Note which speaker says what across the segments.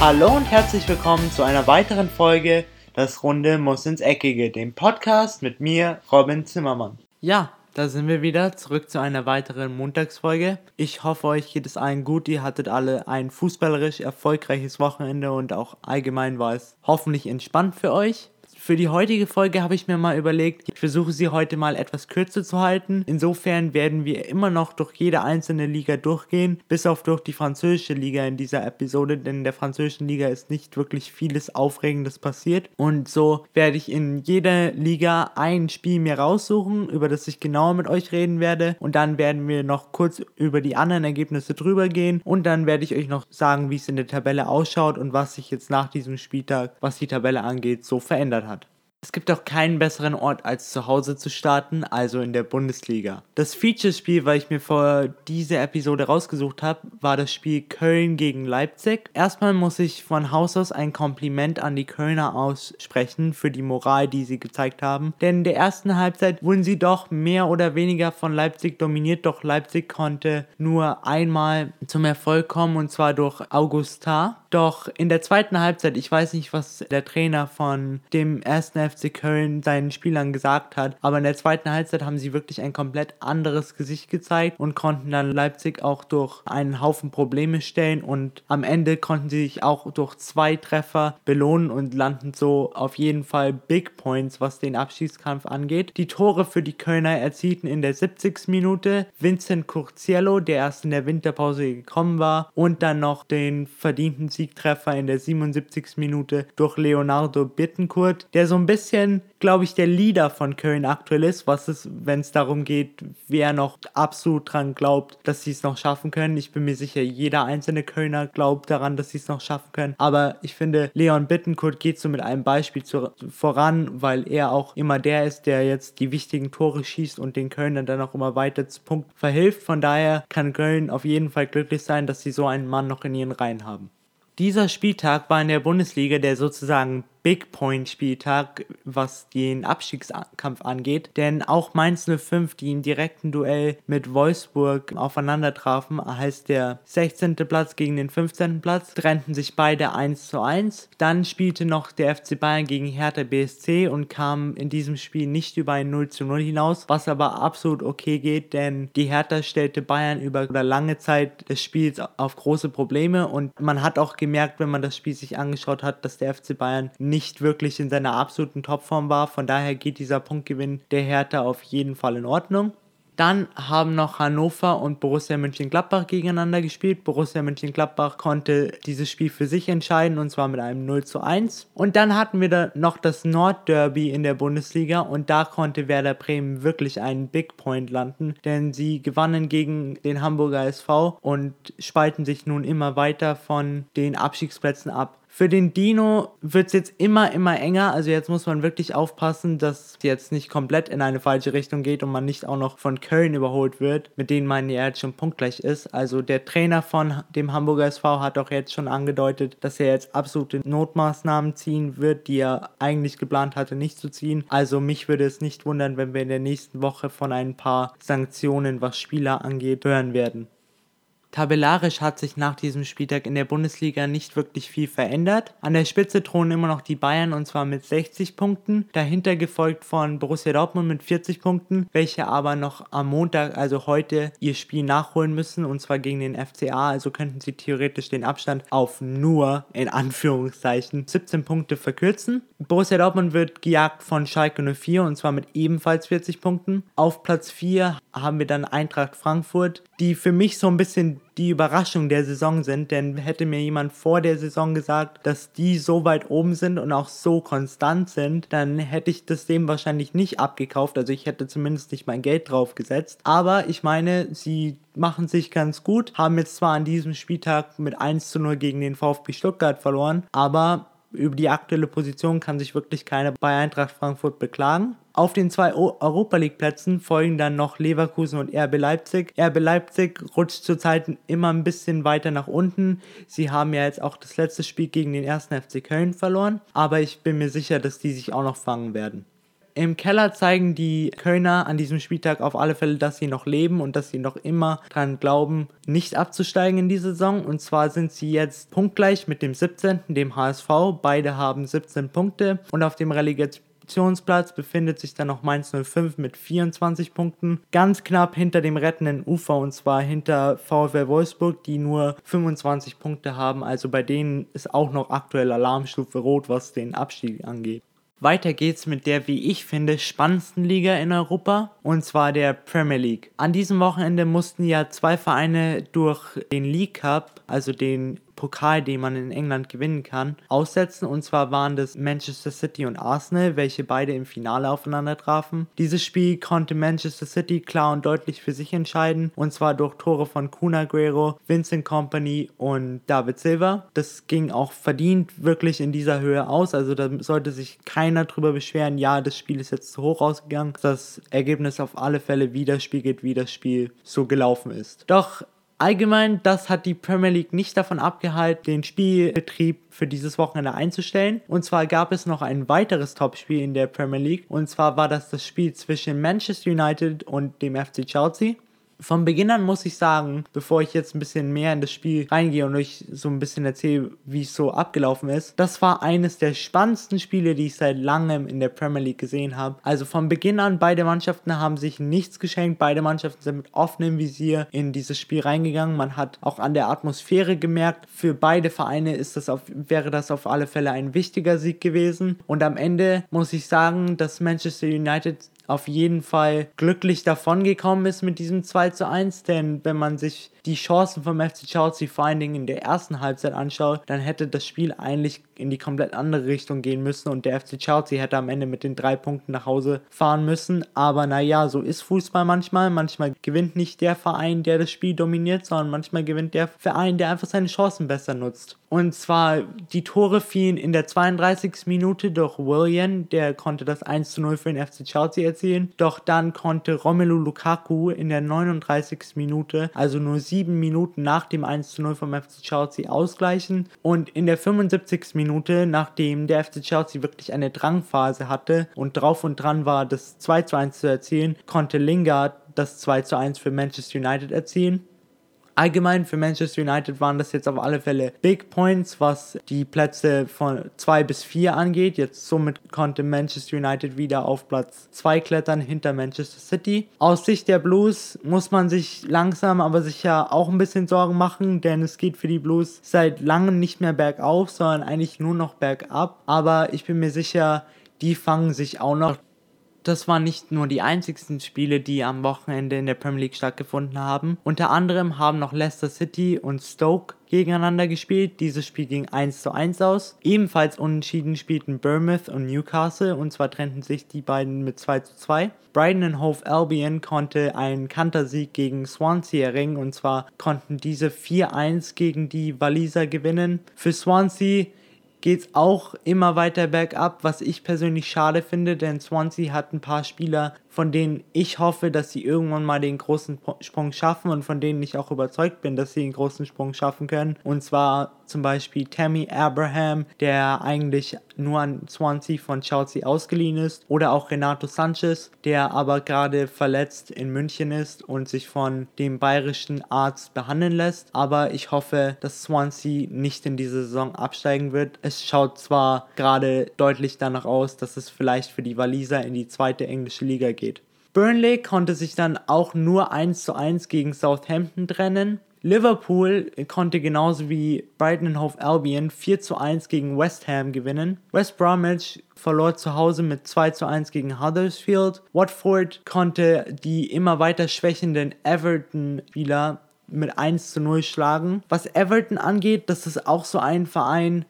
Speaker 1: Hallo und herzlich willkommen zu einer weiteren Folge Das Runde muss ins Eckige, dem Podcast mit mir, Robin Zimmermann. Ja, da sind wir wieder zurück zu einer weiteren Montagsfolge. Ich hoffe, euch geht es allen gut. Ihr hattet alle ein fußballerisch erfolgreiches Wochenende und auch allgemein war es hoffentlich entspannt für euch. Für die heutige Folge habe ich mir mal überlegt, ich versuche sie heute mal etwas kürzer zu halten. Insofern werden wir immer noch durch jede einzelne Liga durchgehen, bis auf durch die französische Liga in dieser Episode, denn in der französischen Liga ist nicht wirklich vieles Aufregendes passiert. Und so werde ich in jeder Liga ein Spiel mir raussuchen, über das ich genauer mit euch reden werde. Und dann werden wir noch kurz über die anderen Ergebnisse drüber gehen. Und dann werde ich euch noch sagen, wie es in der Tabelle ausschaut und was sich jetzt nach diesem Spieltag, was die Tabelle angeht, so verändert hat. Es gibt auch keinen besseren Ort als zu Hause zu starten, also in der Bundesliga. Das Feature-Spiel, weil ich mir vor dieser Episode rausgesucht habe, war das Spiel Köln gegen Leipzig. Erstmal muss ich von Haus aus ein Kompliment an die Kölner aussprechen für die Moral, die sie gezeigt haben. Denn in der ersten Halbzeit wurden sie doch mehr oder weniger von Leipzig dominiert, doch Leipzig konnte nur einmal zum Erfolg kommen und zwar durch Augustar. Doch in der zweiten Halbzeit, ich weiß nicht, was der Trainer von dem ersten FC Köln seinen Spielern gesagt hat, aber in der zweiten Halbzeit haben sie wirklich ein komplett anderes Gesicht gezeigt und konnten dann Leipzig auch durch einen Haufen Probleme stellen und am Ende konnten sie sich auch durch zwei Treffer belohnen und landen so auf jeden Fall Big Points, was den Abschiedskampf angeht. Die Tore für die Kölner erzielten in der 70. Minute Vincent Curciello, der erst in der Winterpause gekommen war und dann noch den verdienten Siegtreffer in der 77. Minute durch Leonardo Bittenkurt, der so ein bisschen, glaube ich, der Leader von Köln aktuell ist, was es, wenn es darum geht, wer noch absolut dran glaubt, dass sie es noch schaffen können. Ich bin mir sicher, jeder einzelne Kölner glaubt daran, dass sie es noch schaffen können. Aber ich finde, Leon Bittenkurt geht so mit einem Beispiel zu, voran, weil er auch immer der ist, der jetzt die wichtigen Tore schießt und den Kölnern dann auch immer weiter zu Punkt verhilft. Von daher kann Köln auf jeden Fall glücklich sein, dass sie so einen Mann noch in ihren Reihen haben. Dieser Spieltag war in der Bundesliga der sozusagen Big Point Spieltag, was den Abstiegskampf angeht. Denn auch Mainz 05, die im direkten Duell mit Wolfsburg aufeinander trafen, heißt der 16. Platz gegen den 15. Platz, trennten sich beide 1 zu 1. Dann spielte noch der FC Bayern gegen Hertha BSC und kam in diesem Spiel nicht über ein 0 zu 0 hinaus, was aber absolut okay geht, denn die Hertha stellte Bayern über lange Zeit des Spiels auf große Probleme und man hat auch gemerkt, wenn man das Spiel sich angeschaut hat, dass der FC Bayern nicht wirklich in seiner absoluten Topform war. Von daher geht dieser Punktgewinn der Hertha auf jeden Fall in Ordnung. Dann haben noch Hannover und Borussia Mönchengladbach gegeneinander gespielt. Borussia Mönchengladbach konnte dieses Spiel für sich entscheiden und zwar mit einem 0 zu 1. Und dann hatten wir da noch das Nordderby in der Bundesliga und da konnte Werder Bremen wirklich einen Big Point landen, denn sie gewannen gegen den Hamburger SV und spalten sich nun immer weiter von den Abstiegsplätzen ab. Für den Dino wird es jetzt immer, immer enger. Also jetzt muss man wirklich aufpassen, dass es jetzt nicht komplett in eine falsche Richtung geht und man nicht auch noch von Köln überholt wird, mit denen man ja jetzt schon punktgleich ist. Also der Trainer von dem Hamburger SV hat auch jetzt schon angedeutet, dass er jetzt absolute Notmaßnahmen ziehen wird, die er eigentlich geplant hatte, nicht zu ziehen. Also mich würde es nicht wundern, wenn wir in der nächsten Woche von ein paar Sanktionen, was Spieler angeht, hören werden. Tabellarisch hat sich nach diesem Spieltag in der Bundesliga nicht wirklich viel verändert. An der Spitze thronen immer noch die Bayern und zwar mit 60 Punkten, dahinter gefolgt von Borussia Dortmund mit 40 Punkten, welche aber noch am Montag, also heute, ihr Spiel nachholen müssen und zwar gegen den FCA, also könnten sie theoretisch den Abstand auf nur, in Anführungszeichen, 17 Punkte verkürzen. Borussia Dortmund wird gejagt von Schalke 04 und zwar mit ebenfalls 40 Punkten. Auf Platz 4 haben wir dann Eintracht Frankfurt, die für mich so ein bisschen die Überraschung der Saison sind, denn hätte mir jemand vor der Saison gesagt, dass die so weit oben sind und auch so konstant sind, dann hätte ich das dem wahrscheinlich nicht abgekauft, also ich hätte zumindest nicht mein Geld drauf gesetzt, aber ich meine, sie machen sich ganz gut, haben jetzt zwar an diesem Spieltag mit 1 zu 0 gegen den VfB Stuttgart verloren, aber über die aktuelle Position kann sich wirklich keiner bei Eintracht Frankfurt beklagen. Auf den zwei Europa League Plätzen folgen dann noch Leverkusen und RB Leipzig. RB Leipzig rutscht zurzeit immer ein bisschen weiter nach unten. Sie haben ja jetzt auch das letzte Spiel gegen den ersten FC Köln verloren, aber ich bin mir sicher, dass die sich auch noch fangen werden. Im Keller zeigen die Kölner an diesem Spieltag auf alle Fälle, dass sie noch leben und dass sie noch immer dran glauben, nicht abzusteigen in dieser Saison. Und zwar sind sie jetzt punktgleich mit dem 17., dem HSV. Beide haben 17 Punkte und auf dem Relegation Positionsplatz befindet sich dann noch Mainz 05 mit 24 Punkten. Ganz knapp hinter dem rettenden Ufer und zwar hinter VfL Wolfsburg, die nur 25 Punkte haben. Also bei denen ist auch noch aktuell Alarmstufe Rot, was den Abstieg angeht. Weiter geht's mit der, wie ich finde, spannendsten Liga in Europa, und zwar der Premier League. An diesem Wochenende mussten ja zwei Vereine durch den League Cup, also den Pokal, den man in England gewinnen kann, aussetzen. Und zwar waren das Manchester City und Arsenal, welche beide im Finale aufeinander trafen. Dieses Spiel konnte Manchester City klar und deutlich für sich entscheiden. Und zwar durch Tore von Kun Aguero, Vincent Company und David Silva. Das ging auch verdient wirklich in dieser Höhe aus. Also da sollte sich keiner drüber beschweren, ja, das Spiel ist jetzt zu hoch ausgegangen. Das Ergebnis auf alle Fälle widerspiegelt, wie das Spiel so gelaufen ist. Doch Allgemein, das hat die Premier League nicht davon abgehalten, den Spielbetrieb für dieses Wochenende einzustellen. Und zwar gab es noch ein weiteres Topspiel in der Premier League. Und zwar war das das Spiel zwischen Manchester United und dem FC Chelsea. Von Beginn an muss ich sagen, bevor ich jetzt ein bisschen mehr in das Spiel reingehe und euch so ein bisschen erzähle, wie es so abgelaufen ist, das war eines der spannendsten Spiele, die ich seit langem in der Premier League gesehen habe. Also von Beginn an, beide Mannschaften haben sich nichts geschenkt, beide Mannschaften sind mit offenem Visier in dieses Spiel reingegangen. Man hat auch an der Atmosphäre gemerkt, für beide Vereine ist das auf, wäre das auf alle Fälle ein wichtiger Sieg gewesen. Und am Ende muss ich sagen, dass Manchester United auf jeden Fall glücklich davongekommen ist mit diesem 2 zu 1, denn wenn man sich die Chancen vom FC Chelsea vor allen Dingen in der ersten Halbzeit anschaut, dann hätte das Spiel eigentlich in die komplett andere Richtung gehen müssen und der FC Chelsea hätte am Ende mit den drei Punkten nach Hause fahren müssen. Aber naja, so ist Fußball manchmal. Manchmal gewinnt nicht der Verein, der das Spiel dominiert, sondern manchmal gewinnt der Verein, der einfach seine Chancen besser nutzt. Und zwar, die Tore fielen in der 32. Minute durch William, der konnte das 1 zu 0 für den FC Chelsea erzielen. Doch dann konnte Romelu Lukaku in der 39. Minute, also nur sieben Minuten nach dem 1 zu 0 vom FC Chelsea ausgleichen. Und in der 75. Minute, nachdem der FC Chelsea wirklich eine Drangphase hatte und drauf und dran war, das 2 zu 1 zu erzielen, konnte Lingard das 2 zu 1 für Manchester United erzielen. Allgemein für Manchester United waren das jetzt auf alle Fälle Big Points, was die Plätze von 2 bis 4 angeht. Jetzt somit konnte Manchester United wieder auf Platz 2 klettern hinter Manchester City. Aus Sicht der Blues muss man sich langsam aber sicher auch ein bisschen Sorgen machen, denn es geht für die Blues seit langem nicht mehr bergauf, sondern eigentlich nur noch bergab. Aber ich bin mir sicher, die fangen sich auch noch das waren nicht nur die einzigsten Spiele, die am Wochenende in der Premier League stattgefunden haben. Unter anderem haben noch Leicester City und Stoke gegeneinander gespielt. Dieses Spiel ging 1 zu 1 aus. Ebenfalls unentschieden spielten Bournemouth und Newcastle und zwar trennten sich die beiden mit 2 zu 2. Brighton Hove Albion konnte einen Kantersieg gegen Swansea erringen und zwar konnten diese 4-1 gegen die Waliser gewinnen. Für Swansea geht es auch immer weiter bergab, was ich persönlich schade finde, denn Swansea hat ein paar Spieler, von denen ich hoffe, dass sie irgendwann mal den großen Sprung schaffen und von denen ich auch überzeugt bin, dass sie den großen Sprung schaffen können. Und zwar zum Beispiel Tammy Abraham, der eigentlich nur an Swansea von Chelsea ausgeliehen ist. Oder auch Renato Sanchez, der aber gerade verletzt in München ist und sich von dem bayerischen Arzt behandeln lässt. Aber ich hoffe, dass Swansea nicht in dieser Saison absteigen wird. Es schaut zwar gerade deutlich danach aus, dass es vielleicht für die Waliser in die zweite englische Liga geht. Burnley konnte sich dann auch nur 1 zu 1 gegen Southampton trennen. Liverpool konnte genauso wie Brighton Hove Albion 4 zu 1 gegen West Ham gewinnen. West Bromwich verlor zu Hause mit 2 zu 1 gegen Huddersfield. Watford konnte die immer weiter schwächenden Everton-Spieler mit 1 zu 0 schlagen. Was Everton angeht, das ist auch so ein Verein,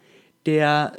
Speaker 1: der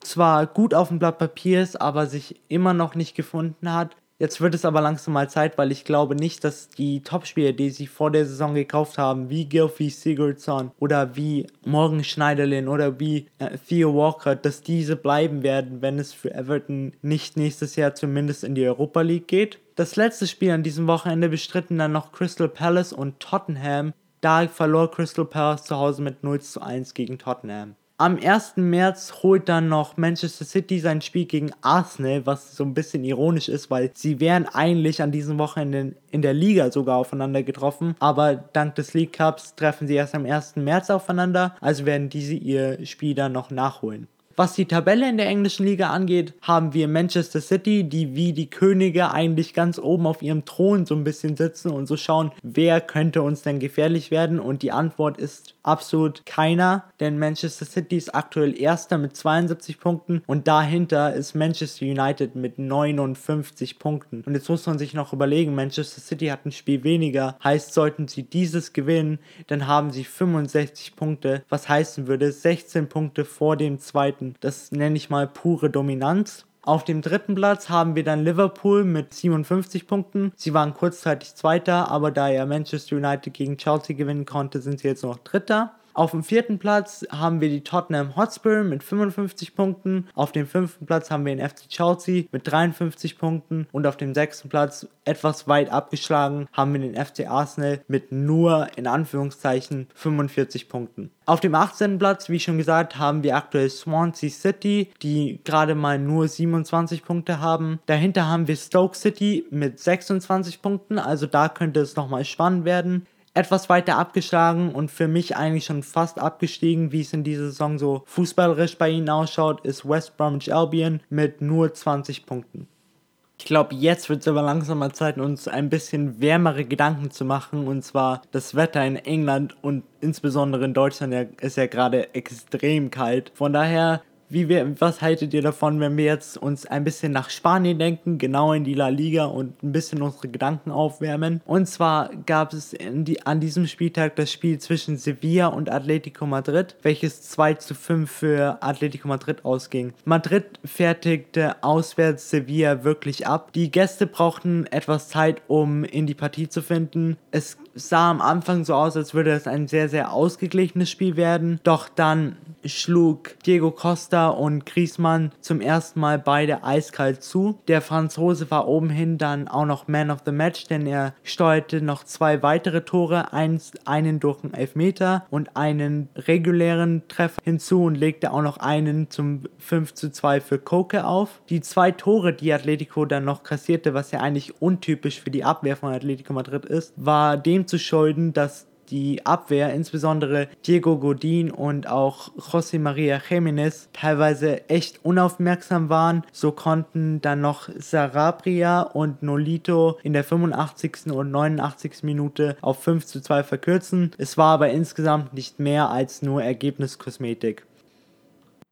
Speaker 1: zwar gut auf dem Blatt Papier ist, aber sich immer noch nicht gefunden hat. Jetzt wird es aber langsam mal Zeit, weil ich glaube nicht, dass die Topspieler, die sie vor der Saison gekauft haben, wie Gilfie Sigurdsson oder wie Morgan Schneiderlin oder wie äh, Theo Walker, dass diese bleiben werden, wenn es für Everton nicht nächstes Jahr zumindest in die Europa League geht. Das letzte Spiel an diesem Wochenende bestritten dann noch Crystal Palace und Tottenham. Da verlor Crystal Palace zu Hause mit 0 zu 1 gegen Tottenham. Am 1. März holt dann noch Manchester City sein Spiel gegen Arsenal, was so ein bisschen ironisch ist, weil sie wären eigentlich an diesem Wochenende in der Liga sogar aufeinander getroffen, aber dank des League Cups treffen sie erst am 1. März aufeinander, also werden diese ihr Spiel dann noch nachholen. Was die Tabelle in der englischen Liga angeht, haben wir Manchester City, die wie die Könige eigentlich ganz oben auf ihrem Thron so ein bisschen sitzen und so schauen, wer könnte uns denn gefährlich werden. Und die Antwort ist absolut keiner, denn Manchester City ist aktuell erster mit 72 Punkten und dahinter ist Manchester United mit 59 Punkten. Und jetzt muss man sich noch überlegen, Manchester City hat ein Spiel weniger, heißt sollten sie dieses gewinnen, dann haben sie 65 Punkte, was heißen würde 16 Punkte vor dem zweiten das nenne ich mal pure Dominanz. Auf dem dritten Platz haben wir dann Liverpool mit 57 Punkten. Sie waren kurzzeitig Zweiter, aber da ja Manchester United gegen Chelsea gewinnen konnte, sind sie jetzt noch Dritter. Auf dem vierten Platz haben wir die Tottenham Hotspur mit 55 Punkten. Auf dem fünften Platz haben wir den FC Chelsea mit 53 Punkten. Und auf dem sechsten Platz, etwas weit abgeschlagen, haben wir den FC Arsenal mit nur in Anführungszeichen 45 Punkten. Auf dem 18. Platz, wie schon gesagt, haben wir aktuell Swansea City, die gerade mal nur 27 Punkte haben. Dahinter haben wir Stoke City mit 26 Punkten, also da könnte es nochmal spannend werden etwas weiter abgeschlagen und für mich eigentlich schon fast abgestiegen, wie es in dieser Saison so fußballerisch bei ihnen ausschaut, ist West Bromwich Albion mit nur 20 Punkten. Ich glaube, jetzt wird es aber langsam mal Zeit, uns ein bisschen wärmere Gedanken zu machen. Und zwar das Wetter in England und insbesondere in Deutschland ist ja gerade extrem kalt. Von daher wie wir, was haltet ihr davon, wenn wir jetzt uns ein bisschen nach Spanien denken, genau in die La Liga und ein bisschen unsere Gedanken aufwärmen? Und zwar gab es die, an diesem Spieltag das Spiel zwischen Sevilla und Atletico Madrid, welches 2 zu 5 für Atletico Madrid ausging. Madrid fertigte auswärts Sevilla wirklich ab. Die Gäste brauchten etwas Zeit, um in die Partie zu finden. Es sah am Anfang so aus, als würde es ein sehr, sehr ausgeglichenes Spiel werden. Doch dann schlug Diego Costa und Griezmann zum ersten Mal beide eiskalt zu. Der Franzose war obenhin dann auch noch Man of the Match, denn er steuerte noch zwei weitere Tore, eins, einen durch einen Elfmeter und einen regulären Treffer hinzu und legte auch noch einen zum 5 zu 2 für Koke auf. Die zwei Tore, die Atletico dann noch kassierte, was ja eigentlich untypisch für die Abwehr von Atletico Madrid ist, war dem zu schulden, dass die Abwehr, insbesondere Diego Godin und auch José María Jiménez, teilweise echt unaufmerksam waren. So konnten dann noch Sarabria und Nolito in der 85. und 89. Minute auf 5 zu 2 verkürzen. Es war aber insgesamt nicht mehr als nur Ergebniskosmetik.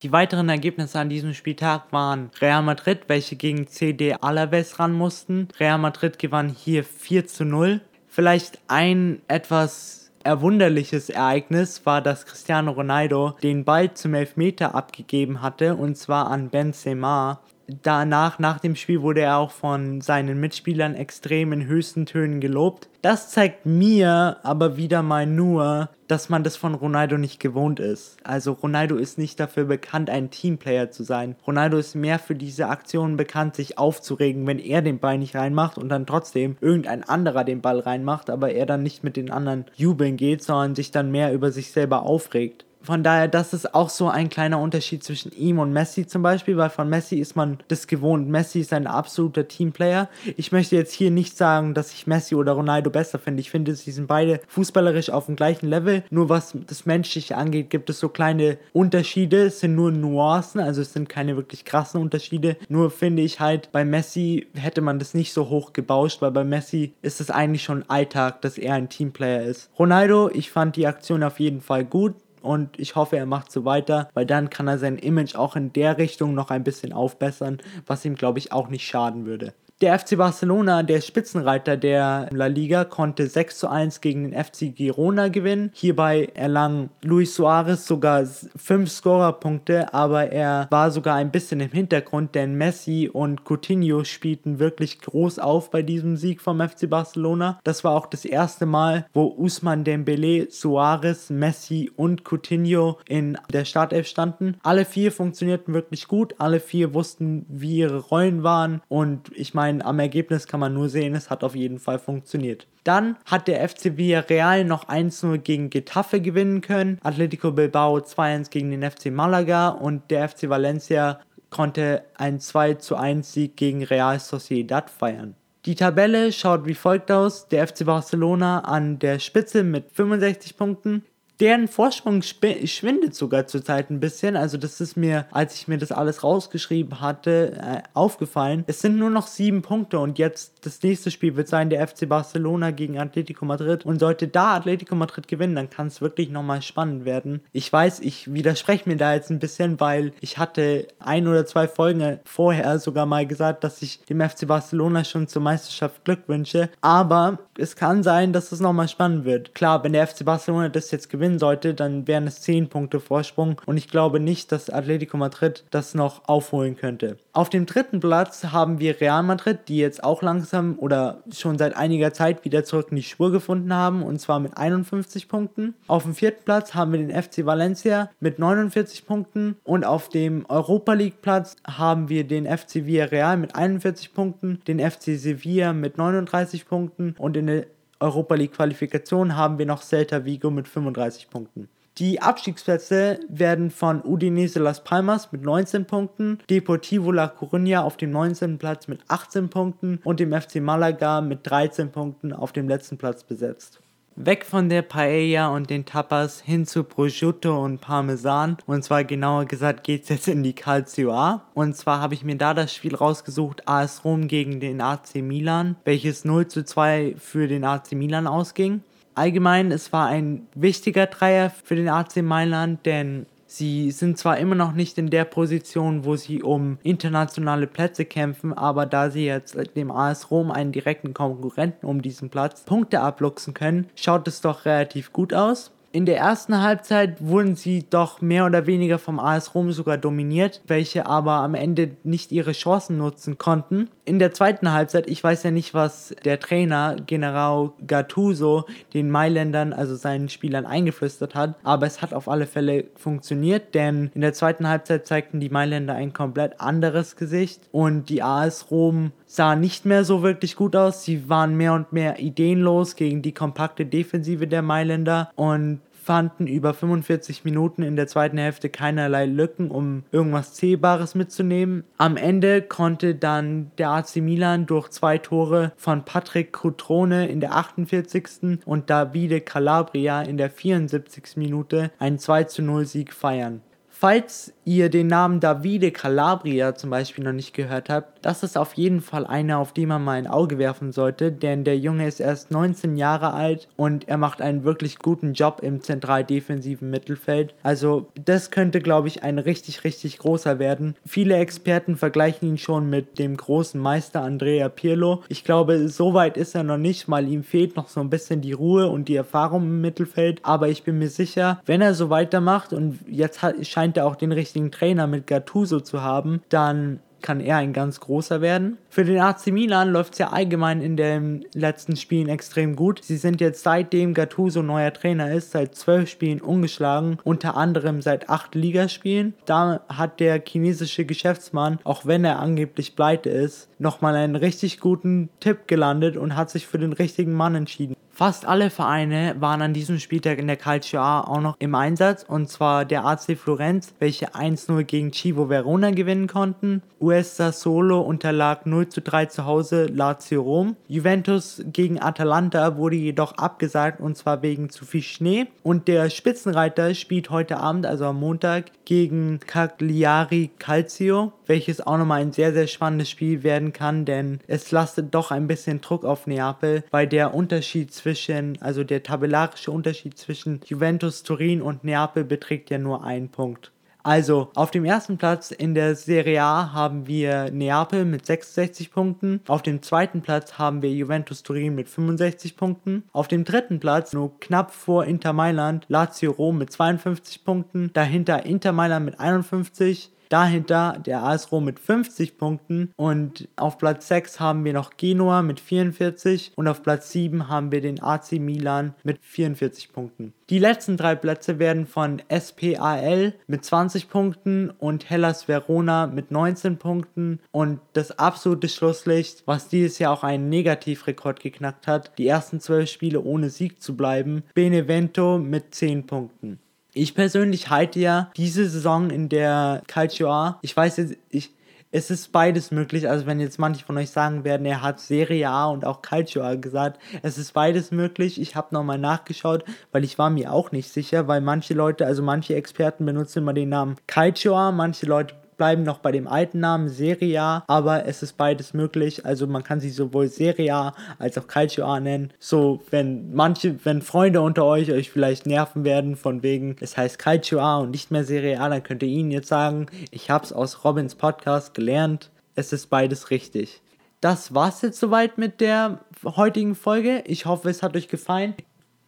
Speaker 1: Die weiteren Ergebnisse an diesem Spieltag waren Real Madrid, welche gegen CD Alaves ran mussten. Real Madrid gewann hier 4 zu 0. Vielleicht ein etwas erwunderliches Ereignis war, dass Cristiano Ronaldo den Ball zum Elfmeter abgegeben hatte und zwar an Benzema danach, nach dem Spiel, wurde er auch von seinen Mitspielern extrem in höchsten Tönen gelobt. Das zeigt mir aber wieder mal nur, dass man das von Ronaldo nicht gewohnt ist. Also Ronaldo ist nicht dafür bekannt, ein Teamplayer zu sein. Ronaldo ist mehr für diese Aktionen bekannt, sich aufzuregen, wenn er den Ball nicht reinmacht und dann trotzdem irgendein anderer den Ball reinmacht, aber er dann nicht mit den anderen jubeln geht, sondern sich dann mehr über sich selber aufregt von daher, das ist auch so ein kleiner Unterschied zwischen ihm und Messi zum Beispiel, weil von Messi ist man das gewohnt. Messi ist ein absoluter Teamplayer. Ich möchte jetzt hier nicht sagen, dass ich Messi oder Ronaldo besser finde. Ich finde, sie sind beide fußballerisch auf dem gleichen Level. Nur was das Menschliche angeht, gibt es so kleine Unterschiede. Es sind nur Nuancen, also es sind keine wirklich krassen Unterschiede. Nur finde ich halt, bei Messi hätte man das nicht so hoch gebauscht, weil bei Messi ist es eigentlich schon Alltag, dass er ein Teamplayer ist. Ronaldo, ich fand die Aktion auf jeden Fall gut und ich hoffe, er macht so weiter, weil dann kann er sein Image auch in der Richtung noch ein bisschen aufbessern, was ihm, glaube ich, auch nicht schaden würde. Der FC Barcelona, der Spitzenreiter der La Liga, konnte 6 zu 1 gegen den FC Girona gewinnen. Hierbei erlang Luis Suarez sogar 5 Scorerpunkte, aber er war sogar ein bisschen im Hintergrund, denn Messi und Coutinho spielten wirklich groß auf bei diesem Sieg vom FC Barcelona. Das war auch das erste Mal, wo Usman Dembele, Suarez, Messi und Coutinho in der Startelf standen. Alle vier funktionierten wirklich gut, alle vier wussten, wie ihre Rollen waren und ich meine, meine, am Ergebnis kann man nur sehen, es hat auf jeden Fall funktioniert. Dann hat der FC Villarreal noch 1-0 gegen Getafe gewinnen können, Atletico Bilbao 2-1 gegen den FC Malaga und der FC Valencia konnte einen 2-1 Sieg gegen Real Sociedad feiern. Die Tabelle schaut wie folgt aus. Der FC Barcelona an der Spitze mit 65 Punkten, deren Vorsprung schwindet sogar zurzeit ein bisschen. Also das ist mir, als ich mir das alles rausgeschrieben hatte, äh, aufgefallen. Es sind nur noch sieben Punkte und jetzt das nächste Spiel wird sein der FC Barcelona gegen Atletico Madrid. Und sollte da Atletico Madrid gewinnen, dann kann es wirklich nochmal spannend werden. Ich weiß, ich widerspreche mir da jetzt ein bisschen, weil ich hatte ein oder zwei Folgen vorher sogar mal gesagt, dass ich dem FC Barcelona schon zur Meisterschaft Glück wünsche. Aber es kann sein, dass es nochmal spannend wird. Klar, wenn der FC Barcelona das jetzt gewinnt, gewinnen sollte, dann wären es 10 Punkte Vorsprung und ich glaube nicht, dass Atletico Madrid das noch aufholen könnte. Auf dem dritten Platz haben wir Real Madrid, die jetzt auch langsam oder schon seit einiger Zeit wieder zurück in die Spur gefunden haben und zwar mit 51 Punkten. Auf dem vierten Platz haben wir den FC Valencia mit 49 Punkten und auf dem Europa League Platz haben wir den FC Villarreal mit 41 Punkten, den FC Sevilla mit 39 Punkten und in der Europa League Qualifikation haben wir noch Celta Vigo mit 35 Punkten. Die Abstiegsplätze werden von Udinese Las Palmas mit 19 Punkten, Deportivo La Coruña auf dem 19. Platz mit 18 Punkten und dem FC Malaga mit 13 Punkten auf dem letzten Platz besetzt. Weg von der Paella und den Tapas hin zu Prosciutto und Parmesan. Und zwar genauer gesagt geht es jetzt in die Calcio A. Und zwar habe ich mir da das Spiel rausgesucht, AS Rom gegen den AC Milan, welches 0 zu 2 für den AC Milan ausging. Allgemein, es war ein wichtiger Dreier für den AC Mailand, denn Sie sind zwar immer noch nicht in der Position, wo sie um internationale Plätze kämpfen, aber da sie jetzt dem AS Rom einen direkten Konkurrenten um diesen Platz Punkte abluchsen können, schaut es doch relativ gut aus. In der ersten Halbzeit wurden sie doch mehr oder weniger vom AS Rom sogar dominiert, welche aber am Ende nicht ihre Chancen nutzen konnten. In der zweiten Halbzeit, ich weiß ja nicht, was der Trainer General Gattuso den Mailändern, also seinen Spielern eingeflüstert hat, aber es hat auf alle Fälle funktioniert, denn in der zweiten Halbzeit zeigten die Mailänder ein komplett anderes Gesicht und die AS Rom sah nicht mehr so wirklich gut aus. Sie waren mehr und mehr ideenlos gegen die kompakte Defensive der Mailänder und fanden über 45 Minuten in der zweiten Hälfte keinerlei Lücken, um irgendwas Zählbares mitzunehmen. Am Ende konnte dann der AC Milan durch zwei Tore von Patrick Cutrone in der 48. und Davide Calabria in der 74. Minute einen 2 zu 0 Sieg feiern. Falls ihr den Namen Davide Calabria zum Beispiel noch nicht gehört habt, das ist auf jeden Fall einer, auf den man mal ein Auge werfen sollte, denn der Junge ist erst 19 Jahre alt und er macht einen wirklich guten Job im zentral-defensiven Mittelfeld. Also das könnte, glaube ich, ein richtig, richtig großer werden. Viele Experten vergleichen ihn schon mit dem großen Meister Andrea Pirlo. Ich glaube, so weit ist er noch nicht, weil ihm fehlt noch so ein bisschen die Ruhe und die Erfahrung im Mittelfeld. Aber ich bin mir sicher, wenn er so weitermacht und jetzt scheint er auch den richtigen Trainer mit Gattuso zu haben, dann kann er ein ganz großer werden. Für den AC Milan läuft es ja allgemein in den letzten Spielen extrem gut. Sie sind jetzt seitdem Gattuso neuer Trainer ist, seit zwölf Spielen ungeschlagen, unter anderem seit acht Ligaspielen. Da hat der chinesische Geschäftsmann, auch wenn er angeblich pleite ist, nochmal einen richtig guten Tipp gelandet und hat sich für den richtigen Mann entschieden. Fast alle Vereine waren an diesem Spieltag in der Calcio A auch noch im Einsatz und zwar der AC Florenz, welche 1-0 gegen Chivo Verona gewinnen konnten. US Sassuolo unterlag 0 zu 3 zu Hause Lazio Rom. Juventus gegen Atalanta wurde jedoch abgesagt und zwar wegen zu viel Schnee. Und der Spitzenreiter spielt heute Abend, also am Montag, gegen Cagliari Calcio, welches auch nochmal ein sehr, sehr spannendes Spiel werden kann, denn es lastet doch ein bisschen Druck auf Neapel, weil der Unterschied zwischen, also der tabellarische Unterschied zwischen Juventus Turin und Neapel beträgt ja nur einen Punkt. Also auf dem ersten Platz in der Serie A haben wir Neapel mit 66 Punkten. Auf dem zweiten Platz haben wir Juventus Turin mit 65 Punkten. Auf dem dritten Platz, nur knapp vor Inter Mailand, Lazio Rom mit 52 Punkten. Dahinter Inter Mailand mit 51. Dahinter der AS Rom mit 50 Punkten und auf Platz 6 haben wir noch Genua mit 44 und auf Platz 7 haben wir den AC Milan mit 44 Punkten. Die letzten drei Plätze werden von SPAL mit 20 Punkten und Hellas Verona mit 19 Punkten und das absolute Schlusslicht, was dieses Jahr auch einen Negativrekord geknackt hat, die ersten zwölf Spiele ohne Sieg zu bleiben, Benevento mit 10 Punkten. Ich persönlich halte ja diese Saison in der Calcio ich weiß jetzt, ich, es ist beides möglich. Also wenn jetzt manche von euch sagen werden, er hat Serie A und auch Calcio A gesagt, es ist beides möglich. Ich habe nochmal nachgeschaut, weil ich war mir auch nicht sicher, weil manche Leute, also manche Experten benutzen immer den Namen Calcio A, manche Leute bleiben noch bei dem alten Namen Serie A, aber es ist beides möglich. Also man kann sie sowohl Serie A als auch Calcio nennen. So, wenn manche, wenn Freunde unter euch euch vielleicht nerven werden, von wegen, es heißt Calcio und nicht mehr Serie A, dann könnt ihr ihnen jetzt sagen, ich hab's aus Robins Podcast gelernt. Es ist beides richtig. Das war's jetzt soweit mit der heutigen Folge. Ich hoffe, es hat euch gefallen.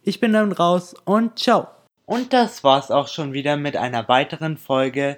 Speaker 1: Ich bin dann raus und ciao. Und das war's auch schon wieder mit einer weiteren Folge